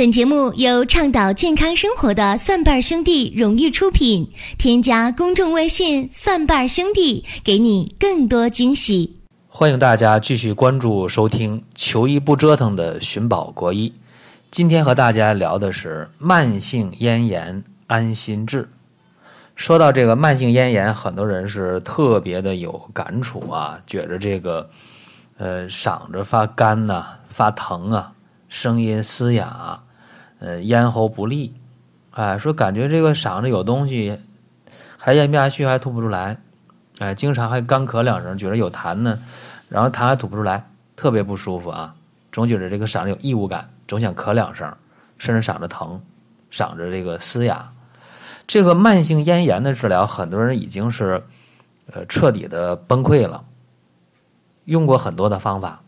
本节目由倡导健康生活的蒜瓣兄弟荣誉出品。添加公众微信“蒜瓣兄弟”，给你更多惊喜。欢迎大家继续关注收听“求医不折腾”的寻宝国医。今天和大家聊的是慢性咽炎安心治。说到这个慢性咽炎，很多人是特别的有感触啊，觉着这个呃嗓子发干呐、发疼啊，声音嘶哑。呃，咽喉不利，哎，说感觉这个嗓子有东西，还咽不下去，还吐不出来，哎，经常还干咳两声，觉得有痰呢，然后痰还吐不出来，特别不舒服啊，总觉得这个嗓子有异物感，总想咳两声，甚至嗓子疼，嗓子这个嘶哑。这个慢性咽炎的治疗，很多人已经是呃彻底的崩溃了，用过很多的方法，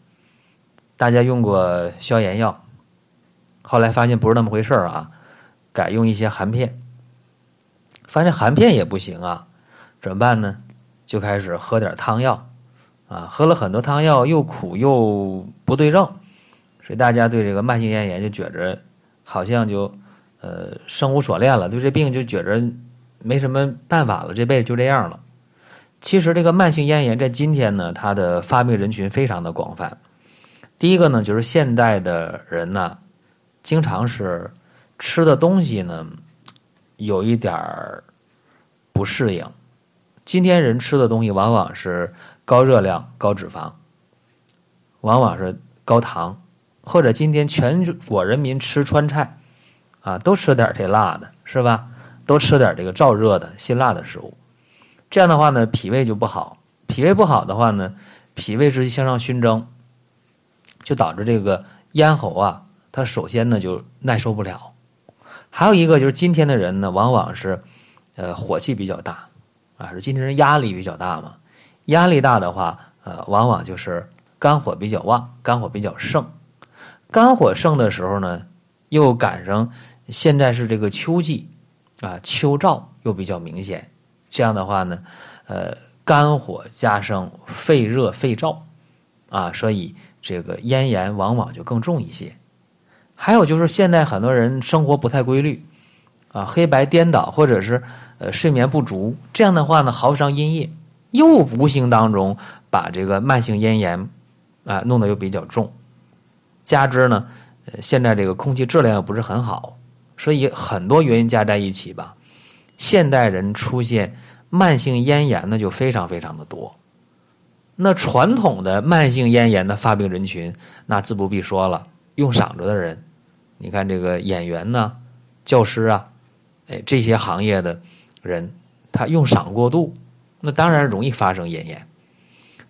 大家用过消炎药。后来发现不是那么回事儿啊，改用一些含片，发现含片也不行啊，怎么办呢？就开始喝点汤药，啊，喝了很多汤药又苦又不对症，所以大家对这个慢性咽炎就觉着好像就呃生无所恋了，对这病就觉着没什么办法了，这辈子就这样了。其实这个慢性咽炎在今天呢，它的发病人群非常的广泛。第一个呢，就是现代的人呢。经常是吃的东西呢，有一点儿不适应。今天人吃的东西往往是高热量、高脂肪，往往是高糖，或者今天全国人民吃川菜啊，都吃点这辣的，是吧？都吃点这个燥热的辛辣的食物。这样的话呢，脾胃就不好。脾胃不好的话呢，脾胃之气向上熏蒸，就导致这个咽喉啊。他首先呢就耐受不了，还有一个就是今天的人呢，往往是，呃，火气比较大，啊，是今天人压力比较大嘛，压力大的话，呃，往往就是肝火比较旺，肝火比较盛，肝火盛的时候呢，又赶上现在是这个秋季，啊，秋燥又比较明显，这样的话呢，呃，肝火加上肺热肺燥，啊，所以这个咽炎往往就更重一些。还有就是现在很多人生活不太规律，啊，黑白颠倒，或者是呃睡眠不足，这样的话呢，耗伤阴液，又无形当中把这个慢性咽炎啊弄得又比较重，加之呢，呃现在这个空气质量又不是很好，所以很多原因加在一起吧，现代人出现慢性咽炎呢就非常非常的多。那传统的慢性咽炎的发病人群，那自不必说了，用嗓子的人。你看这个演员呢，教师啊，哎，这些行业的人，他用嗓过度，那当然容易发生咽炎。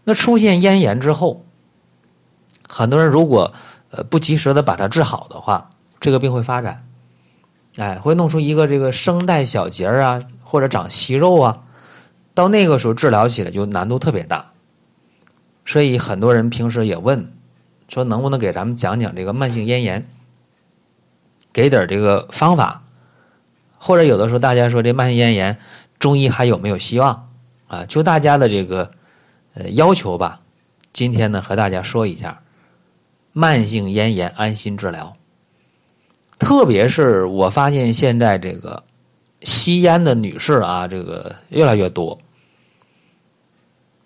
那出现咽炎之后，很多人如果呃不及时的把它治好的话，这个病会发展，哎，会弄出一个这个声带小结啊，或者长息肉啊，到那个时候治疗起来就难度特别大。所以很多人平时也问，说能不能给咱们讲讲这个慢性咽炎？给点这个方法，或者有的时候大家说这慢性咽炎，中医还有没有希望啊？就大家的这个呃要求吧。今天呢和大家说一下慢性咽炎安心治疗。特别是我发现现在这个吸烟的女士啊，这个越来越多，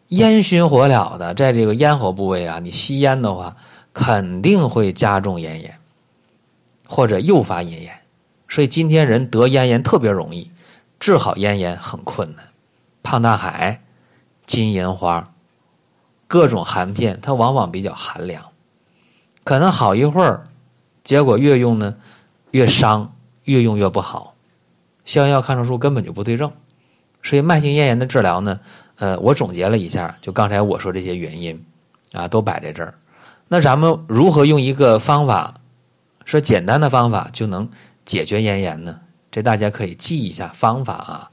烟熏火燎的，在这个咽喉部位啊，你吸烟的话，肯定会加重咽炎。或者诱发咽炎，所以今天人得咽炎特别容易，治好咽炎很困难。胖大海、金银花，各种含片，它往往比较寒凉，可能好一会儿，结果越用呢越伤，越用越不好。消炎药、抗生素根本就不对症，所以慢性咽炎的治疗呢，呃，我总结了一下，就刚才我说这些原因啊，都摆在这儿。那咱们如何用一个方法？说简单的方法就能解决咽炎呢？这大家可以记一下方法啊，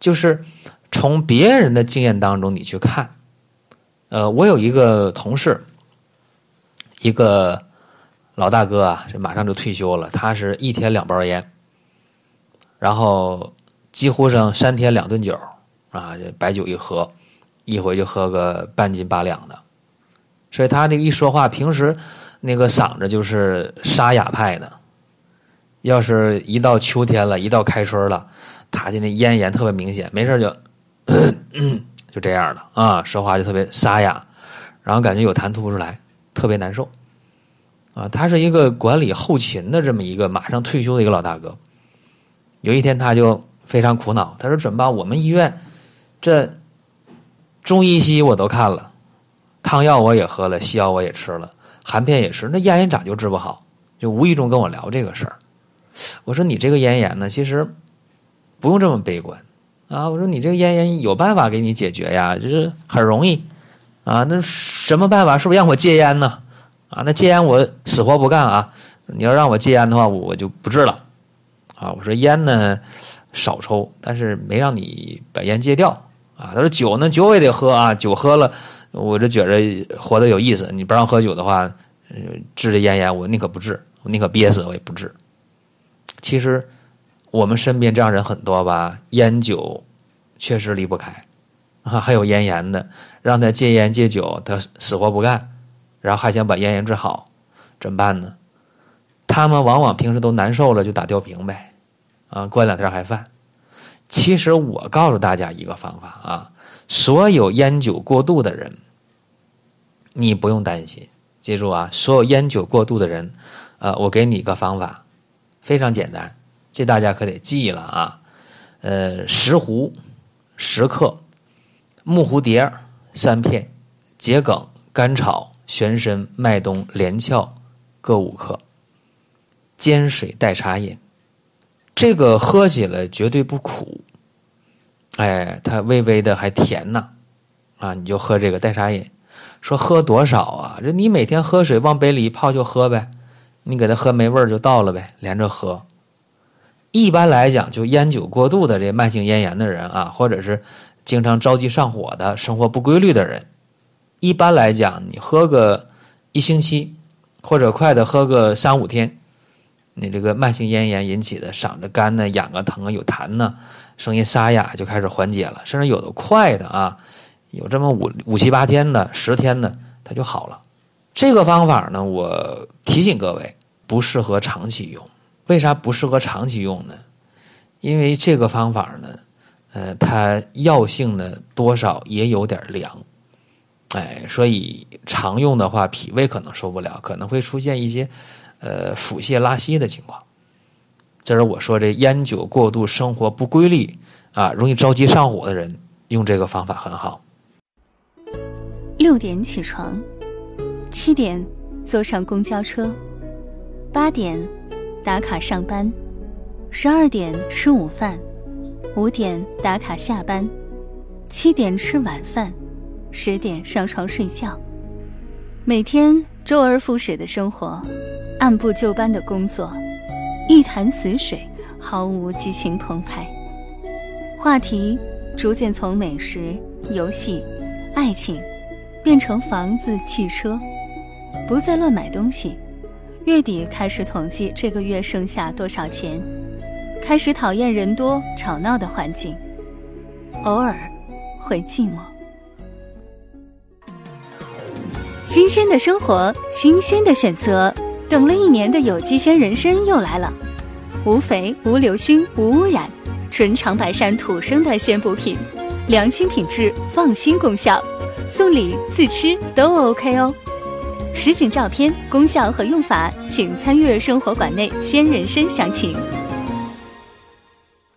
就是从别人的经验当中你去看。呃，我有一个同事，一个老大哥啊，这马上就退休了，他是一天两包烟，然后几乎上三天两顿酒啊，这白酒一喝，一回就喝个半斤八两的，所以他这个一说话，平时。那个嗓子就是沙哑派的要是一到秋天了，一到开春了，他就那咽炎特别明显，没事就，就这样了啊，说话就特别沙哑，然后感觉有痰吐不出来，特别难受。啊，他是一个管理后勤的这么一个马上退休的一个老大哥。有一天他就非常苦恼，他说：“准吧，我们医院这中医西医我都看了，汤药我也喝了，西药我也吃了，含片也是，那咽炎咋就治不好？”就无意中跟我聊这个事儿。我说：“你这个咽炎呢，其实不用这么悲观啊。我说你这个咽炎有办法给你解决呀，就是很容易啊。那什么办法？是不是让我戒烟呢？”啊，那戒烟我死活不干啊！你要让我戒烟的话，我就不治了。啊，我说烟呢少抽，但是没让你把烟戒掉啊。他说酒呢，酒也得喝啊，酒喝了我这觉着活得有意思。你不让喝酒的话，治这咽炎我宁可不治，我宁可憋死我也不治。其实我们身边这样人很多吧，烟酒确实离不开啊，还有咽炎的，让他戒烟戒酒，他死活不干。然后还想把咽炎治好，怎么办呢？他们往往平时都难受了就打吊瓶呗，啊，过两天还犯。其实我告诉大家一个方法啊，所有烟酒过度的人，你不用担心，记住啊，所有烟酒过度的人，呃，我给你一个方法，非常简单，这大家可得记了啊，呃，石斛十克，木蝴蝶三片，桔梗、甘草。玄参、麦冬、连翘各五克，煎水代茶饮。这个喝起来绝对不苦，哎，它微微的还甜呢，啊，你就喝这个代茶饮。说喝多少啊？这你每天喝水往杯里一泡就喝呗，你给他喝没味儿就倒了呗，连着喝。一般来讲，就烟酒过度的这慢性咽炎的人啊，或者是经常着急上火的、生活不规律的人。一般来讲，你喝个一星期，或者快的喝个三五天，你这个慢性咽炎引起的嗓子干呢、痒啊、疼啊、有痰呢，声音沙哑就开始缓解了。甚至有的快的啊，有这么五五七八天的、十天的，它就好了。这个方法呢，我提醒各位，不适合长期用。为啥不适合长期用呢？因为这个方法呢，呃，它药性呢多少也有点凉。哎，所以常用的话，脾胃可能受不了，可能会出现一些，呃，腹泻、拉稀的情况。这是我说这烟酒过度、生活不规律啊，容易着急上火的人用这个方法很好。六点起床，七点坐上公交车，八点打卡上班，十二点吃午饭，五点打卡下班，七点吃晚饭。十点上床睡觉，每天周而复始的生活，按部就班的工作，一潭死水，毫无激情澎湃。话题逐渐从美食、游戏、爱情，变成房子、汽车，不再乱买东西。月底开始统计这个月剩下多少钱，开始讨厌人多吵闹的环境，偶尔会寂寞。新鲜的生活，新鲜的选择。等了一年的有机鲜人参又来了，无肥、无硫熏、无污染，纯长白山土生的鲜补品，良心品质，放心功效，送礼自吃都 OK 哦。实景照片、功效和用法，请参阅生活馆内鲜人参详情。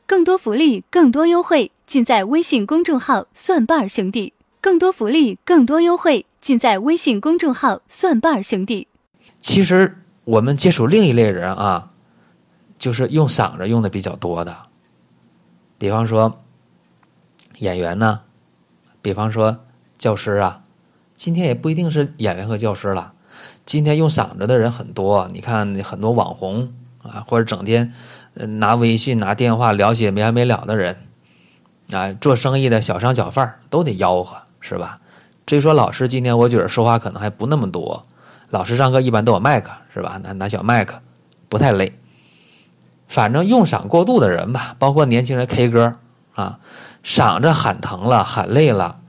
更多福利，更多优惠，尽在微信公众号“蒜瓣兄弟”。更多福利，更多优惠。尽在微信公众号“蒜瓣兄弟”。其实我们接触另一类人啊，就是用嗓子用的比较多的，比方说演员呢，比方说教师啊。今天也不一定是演员和教师了，今天用嗓子的人很多。你看很多网红啊，或者整天拿微信、拿电话聊些没完没了的人啊，做生意的小商小贩都得吆喝，是吧？至于说老师今天我觉得说话可能还不那么多，老师上课一般都有麦克是吧？拿拿小麦克，不太累。反正用嗓过度的人吧，包括年轻人 K 歌啊，嗓子喊疼了、喊累了，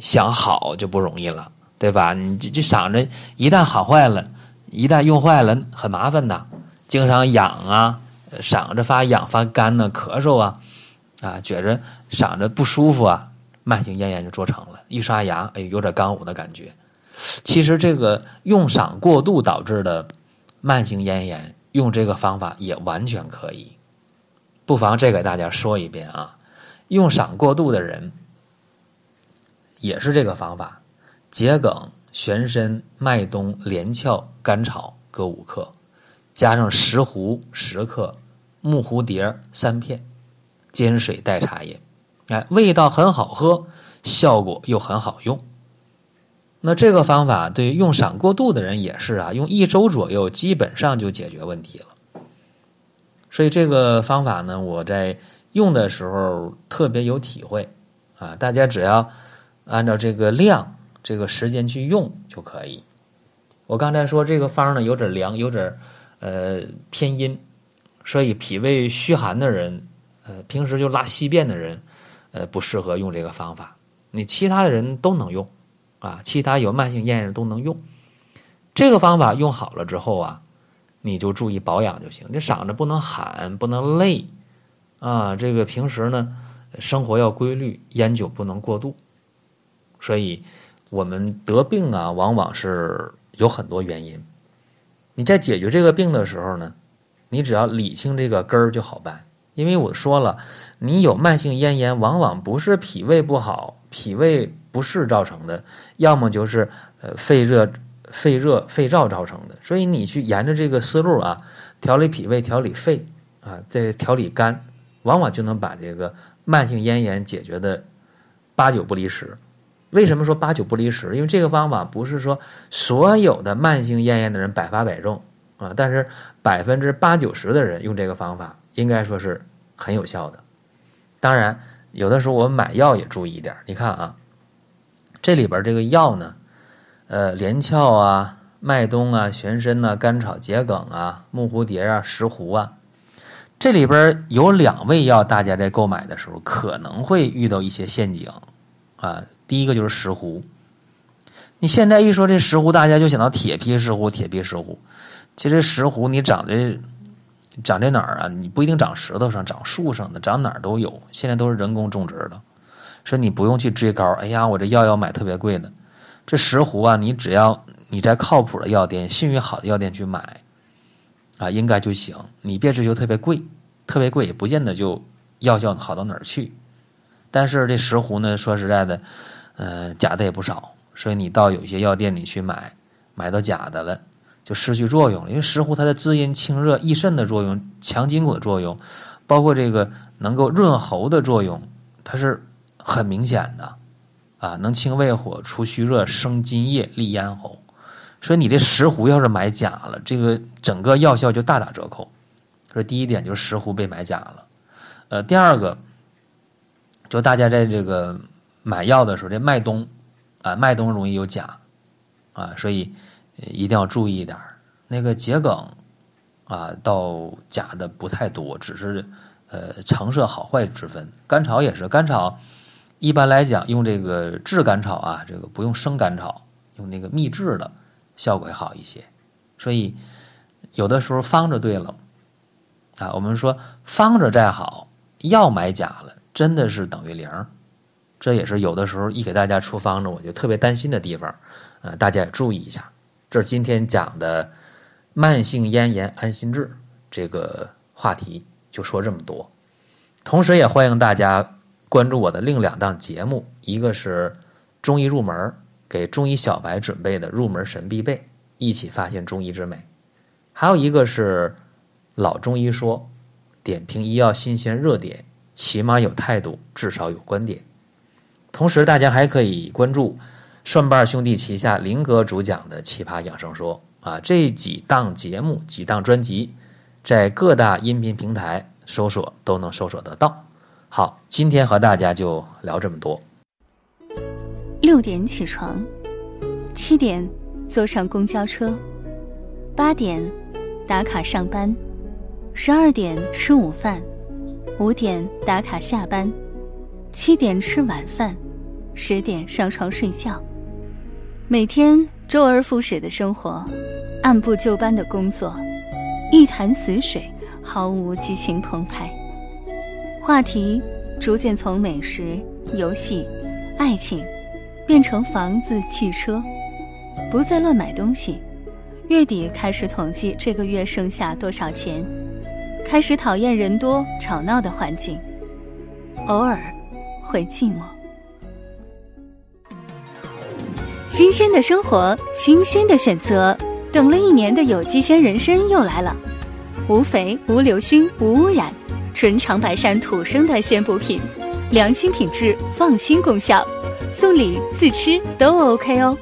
想好就不容易了，对吧？你这这嗓子一旦喊坏了，一旦用坏了，很麻烦的，经常痒啊、嗓子发痒、发干呢，咳嗽啊，啊，觉着嗓子不舒服啊，慢性咽炎就做成了。一刷牙，哎，有点干呕的感觉。其实这个用嗓过度导致的慢性咽炎，用这个方法也完全可以。不妨再给大家说一遍啊，用嗓过度的人也是这个方法：桔梗、玄参、麦冬、连翘、甘草各五克，加上石斛十克。木蝴蝶三片，煎水代茶叶，哎，味道很好喝，效果又很好用。那这个方法对于用嗓过度的人也是啊，用一周左右基本上就解决问题了。所以这个方法呢，我在用的时候特别有体会啊。大家只要按照这个量、这个时间去用就可以。我刚才说这个方呢有点凉，有点呃偏阴。所以脾胃虚寒的人，呃，平时就拉稀便的人，呃，不适合用这个方法。你其他的人都能用，啊，其他有慢性咽炎都能用。这个方法用好了之后啊，你就注意保养就行。这嗓子不能喊，不能累，啊，这个平时呢，生活要规律，烟酒不能过度。所以，我们得病啊，往往是有很多原因。你在解决这个病的时候呢？你只要理清这个根儿就好办，因为我说了，你有慢性咽炎，往往不是脾胃不好、脾胃不适造成的，要么就是呃肺热、肺热、肺燥造成的。所以你去沿着这个思路啊，调理脾胃、调理肺啊，再调理肝，往往就能把这个慢性咽炎解决的八九不离十。为什么说八九不离十？因为这个方法不是说所有的慢性咽炎的人百发百中。啊，但是百分之八九十的人用这个方法，应该说是很有效的。当然，有的时候我们买药也注意一点。你看啊，这里边这个药呢，呃，连翘啊、麦冬啊、玄参啊、甘草、桔梗啊、木蝴蝶啊、石斛啊，这里边有两味药，大家在购买的时候可能会遇到一些陷阱啊。第一个就是石斛，你现在一说这石斛，大家就想到铁皮石斛，铁皮石斛。其实石斛你长在长在哪儿啊？你不一定长石头上，长树上的，长哪儿都有。现在都是人工种植的，所以你不用去追高。哎呀，我这药要买特别贵的。这石斛啊，你只要你在靠谱的药店、信誉好的药店去买啊，应该就行。你别追求特别贵，特别贵也不见得就药效好到哪儿去。但是这石斛呢，说实在的，呃，假的也不少，所以你到有些药店里去买，买到假的了。就失去作用了，因为石斛它的滋阴清热益肾的作用、强筋骨的作用，包括这个能够润喉的作用，它是很明显的，啊，能清胃火、除虚热、生津液、利咽喉。所以你这石斛要是买假了，这个整个药效就大打折扣。这第一点，就是石斛被买假了。呃，第二个，就大家在这个买药的时候，这麦冬啊，麦冬容易有假啊，所以。一定要注意一点那个桔梗啊，倒假的不太多，只是呃成色好坏之分。甘草也是，甘草一般来讲用这个炙甘草啊，这个不用生甘草，用那个秘制的效果好一些。所以有的时候方子对了啊，我们说方子再好，药买假了，真的是等于零。这也是有的时候一给大家出方子，我就特别担心的地方，呃，大家也注意一下。这是今天讲的慢性咽炎安心治这个话题，就说这么多。同时也欢迎大家关注我的另两档节目，一个是中医入门，给中医小白准备的入门神必备，一起发现中医之美；还有一个是老中医说，点评医药新鲜热点，起码有态度，至少有观点。同时，大家还可以关注。蒜瓣兄弟旗下林哥主讲的《奇葩养生说》啊，这几档节目、几档专辑，在各大音频平台搜索都能搜索得到。好，今天和大家就聊这么多。六点起床，七点坐上公交车，八点打卡上班，十二点吃午饭，五点打卡下班，七点吃晚饭，十点上床睡觉。每天周而复始的生活，按部就班的工作，一潭死水，毫无激情澎湃。话题逐渐从美食、游戏、爱情，变成房子、汽车，不再乱买东西。月底开始统计这个月剩下多少钱，开始讨厌人多吵闹的环境，偶尔会寂寞。新鲜的生活，新鲜的选择。等了一年的有机鲜人参又来了，无肥、无硫熏、无污染，纯长白山土生的鲜补品，良心品质，放心功效，送礼自吃都 OK 哦。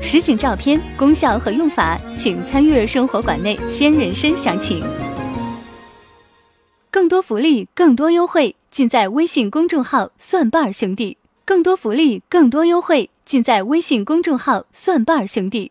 实景照片、功效和用法，请参阅生活馆内鲜人参详情。更多福利，更多优惠，尽在微信公众号“蒜瓣兄弟”。更多福利，更多优惠。尽在微信公众号“蒜瓣兄弟”。